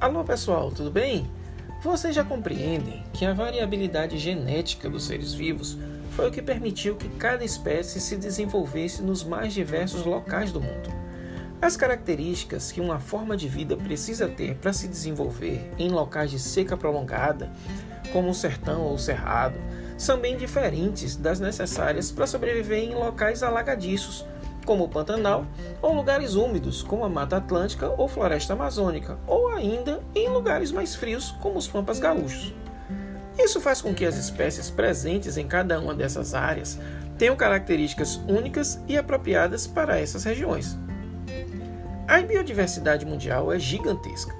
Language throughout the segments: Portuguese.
Alô pessoal, tudo bem? Vocês já compreendem que a variabilidade genética dos seres vivos foi o que permitiu que cada espécie se desenvolvesse nos mais diversos locais do mundo. As características que uma forma de vida precisa ter para se desenvolver em locais de seca prolongada, como o sertão ou o cerrado, são bem diferentes das necessárias para sobreviver em locais alagadiços, como o Pantanal, ou lugares úmidos, como a Mata Atlântica ou Floresta Amazônica, ou ainda em lugares mais frios, como os Pampas Gaúchos. Isso faz com que as espécies presentes em cada uma dessas áreas tenham características únicas e apropriadas para essas regiões. A biodiversidade mundial é gigantesca.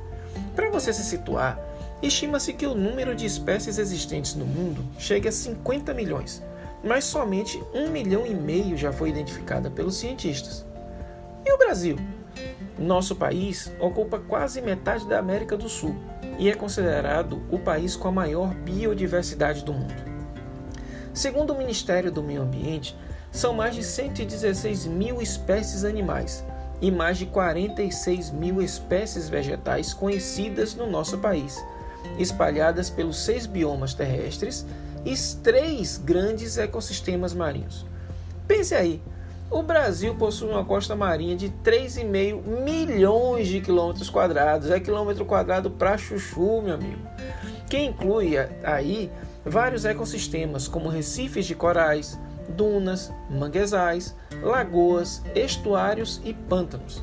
Para você se situar, estima-se que o número de espécies existentes no mundo chegue a 50 milhões, mas somente um milhão e meio já foi identificada pelos cientistas. E o Brasil? Nosso país ocupa quase metade da América do Sul e é considerado o país com a maior biodiversidade do mundo. Segundo o Ministério do Meio Ambiente, são mais de 116 mil espécies animais e mais de 46 mil espécies vegetais conhecidas no nosso país, espalhadas pelos seis biomas terrestres e três grandes ecossistemas marinhos. Pense aí, o Brasil possui uma costa marinha de 3,5 milhões de quilômetros quadrados. É quilômetro quadrado para chuchu, meu amigo. Que inclui aí vários ecossistemas, como recifes de corais, dunas, manguezais, lagoas, estuários e pântanos.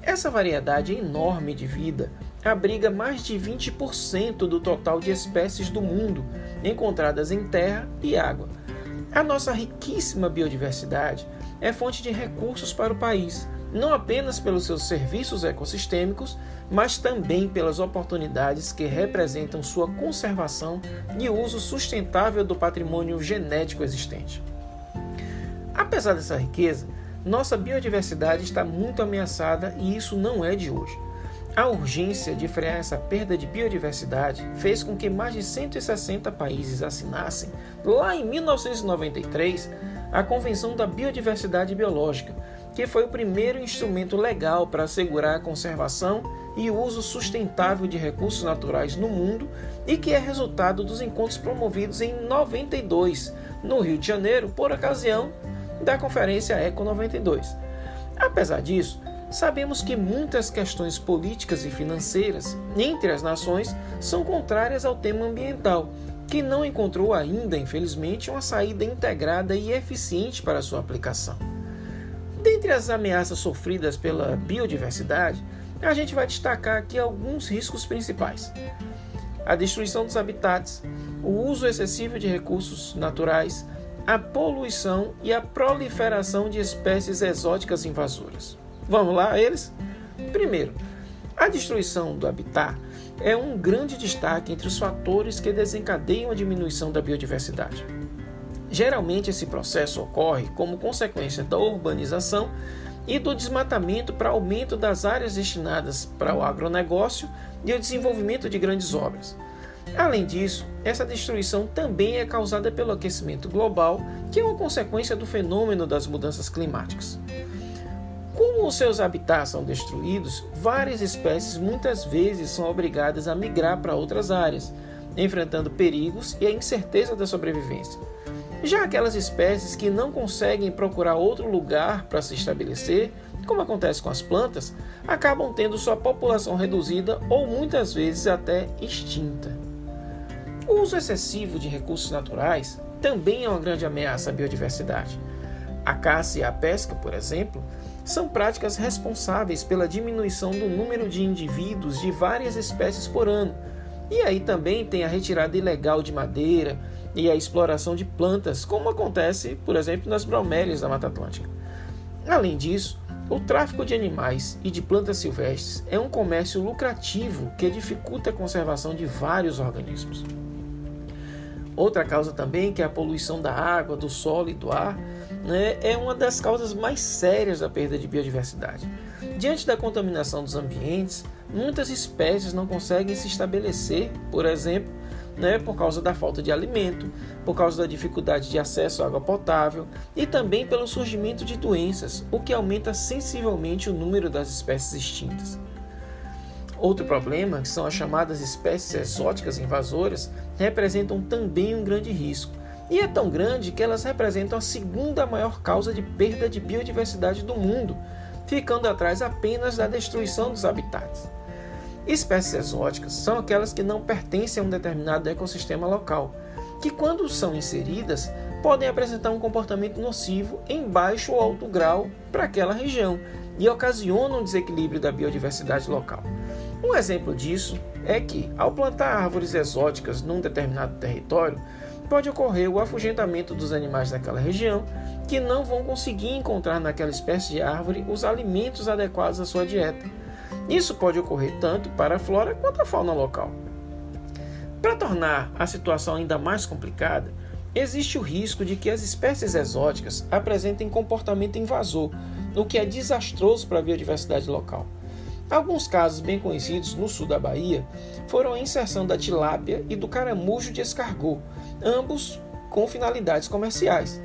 Essa variedade enorme de vida abriga mais de 20% do total de espécies do mundo encontradas em terra e água. A nossa riquíssima biodiversidade é fonte de recursos para o país, não apenas pelos seus serviços ecossistêmicos, mas também pelas oportunidades que representam sua conservação e uso sustentável do patrimônio genético existente. Apesar dessa riqueza, nossa biodiversidade está muito ameaçada e isso não é de hoje. A urgência de frear essa perda de biodiversidade fez com que mais de 160 países assinassem, lá em 1993, a Convenção da Biodiversidade Biológica, que foi o primeiro instrumento legal para assegurar a conservação e o uso sustentável de recursos naturais no mundo e que é resultado dos encontros promovidos em 92, no Rio de Janeiro, por ocasião da Conferência Eco 92. Apesar disso, sabemos que muitas questões políticas e financeiras entre as nações são contrárias ao tema ambiental, que não encontrou ainda, infelizmente, uma saída integrada e eficiente para sua aplicação. Dentre as ameaças sofridas pela biodiversidade, a gente vai destacar aqui alguns riscos principais: a destruição dos habitats, o uso excessivo de recursos naturais, a poluição e a proliferação de espécies exóticas invasoras. Vamos lá, eles? Primeiro, a destruição do habitat é um grande destaque entre os fatores que desencadeiam a diminuição da biodiversidade. Geralmente, esse processo ocorre como consequência da urbanização e do desmatamento para aumento das áreas destinadas para o agronegócio e o desenvolvimento de grandes obras. Além disso, essa destruição também é causada pelo aquecimento global, que é uma consequência do fenômeno das mudanças climáticas. Como os seus habitats são destruídos, várias espécies muitas vezes são obrigadas a migrar para outras áreas, enfrentando perigos e a incerteza da sobrevivência. Já aquelas espécies que não conseguem procurar outro lugar para se estabelecer, como acontece com as plantas, acabam tendo sua população reduzida ou muitas vezes até extinta. O uso excessivo de recursos naturais também é uma grande ameaça à biodiversidade. A caça e a pesca, por exemplo, são práticas responsáveis pela diminuição do número de indivíduos de várias espécies por ano. E aí também tem a retirada ilegal de madeira e a exploração de plantas, como acontece, por exemplo, nas bromélias da Mata Atlântica. Além disso, o tráfico de animais e de plantas silvestres é um comércio lucrativo que dificulta a conservação de vários organismos. Outra causa também, que é a poluição da água, do solo e do ar, né, é uma das causas mais sérias da perda de biodiversidade. Diante da contaminação dos ambientes, muitas espécies não conseguem se estabelecer, por exemplo, né, por causa da falta de alimento, por causa da dificuldade de acesso à água potável e também pelo surgimento de doenças, o que aumenta sensivelmente o número das espécies extintas. Outro problema, que são as chamadas espécies exóticas invasoras, representam também um grande risco. E é tão grande que elas representam a segunda maior causa de perda de biodiversidade do mundo, ficando atrás apenas da destruição dos habitats. Espécies exóticas são aquelas que não pertencem a um determinado ecossistema local, que, quando são inseridas, podem apresentar um comportamento nocivo em baixo ou alto grau para aquela região e ocasionam um desequilíbrio da biodiversidade local. Um exemplo disso é que, ao plantar árvores exóticas num determinado território, pode ocorrer o afugentamento dos animais daquela região que não vão conseguir encontrar naquela espécie de árvore os alimentos adequados à sua dieta. Isso pode ocorrer tanto para a flora quanto a fauna local. Para tornar a situação ainda mais complicada, existe o risco de que as espécies exóticas apresentem comportamento invasor, o que é desastroso para a biodiversidade local. Alguns casos bem conhecidos no sul da Bahia foram a inserção da tilápia e do caramujo de escargot, ambos com finalidades comerciais.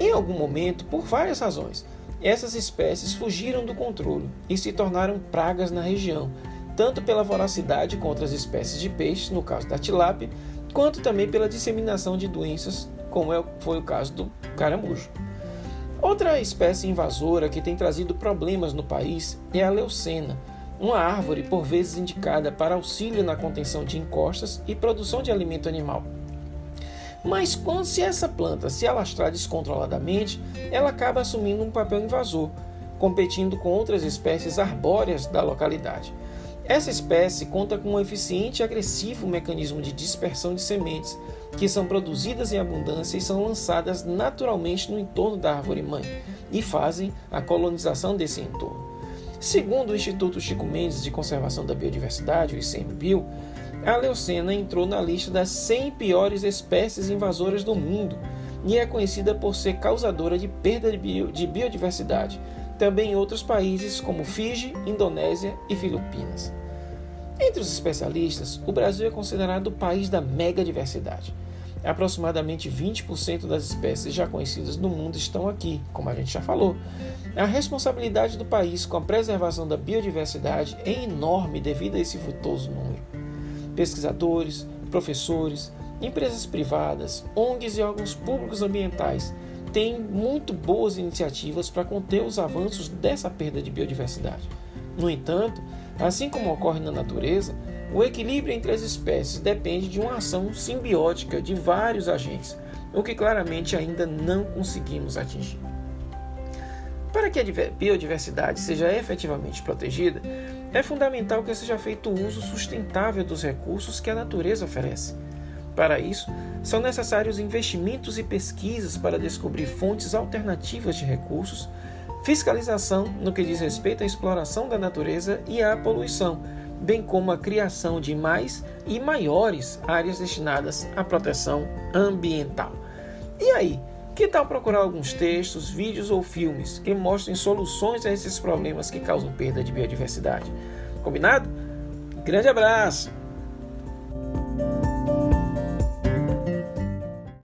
Em algum momento, por várias razões, essas espécies fugiram do controle e se tornaram pragas na região, tanto pela voracidade contra as espécies de peixes, no caso da tilápia, quanto também pela disseminação de doenças, como é foi o caso do caramujo. Outra espécie invasora que tem trazido problemas no país é a leucena, uma árvore por vezes indicada para auxílio na contenção de encostas e produção de alimento animal. Mas quando se essa planta se alastrar descontroladamente, ela acaba assumindo um papel invasor, competindo com outras espécies arbóreas da localidade. Essa espécie conta com um eficiente e agressivo mecanismo de dispersão de sementes, que são produzidas em abundância e são lançadas naturalmente no entorno da árvore mãe e fazem a colonização desse entorno. Segundo o Instituto Chico Mendes de Conservação da Biodiversidade, o ICMBio, a leucena entrou na lista das 100 piores espécies invasoras do mundo e é conhecida por ser causadora de perda de, bio, de biodiversidade, também em outros países como Fiji, Indonésia e Filipinas. Entre os especialistas, o Brasil é considerado o país da mega diversidade. Aproximadamente 20% das espécies já conhecidas no mundo estão aqui, como a gente já falou. A responsabilidade do país com a preservação da biodiversidade é enorme devido a esse vultoso número. Pesquisadores, professores, empresas privadas, ONGs e órgãos públicos ambientais têm muito boas iniciativas para conter os avanços dessa perda de biodiversidade. No entanto, assim como ocorre na natureza, o equilíbrio entre as espécies depende de uma ação simbiótica de vários agentes, o que claramente ainda não conseguimos atingir. Para que a biodiversidade seja efetivamente protegida, é fundamental que seja feito uso sustentável dos recursos que a natureza oferece. Para isso, são necessários investimentos e pesquisas para descobrir fontes alternativas de recursos, fiscalização no que diz respeito à exploração da natureza e à poluição, bem como a criação de mais e maiores áreas destinadas à proteção ambiental. E aí, que tal procurar alguns textos, vídeos ou filmes que mostrem soluções a esses problemas que causam perda de biodiversidade? Combinado? Grande abraço!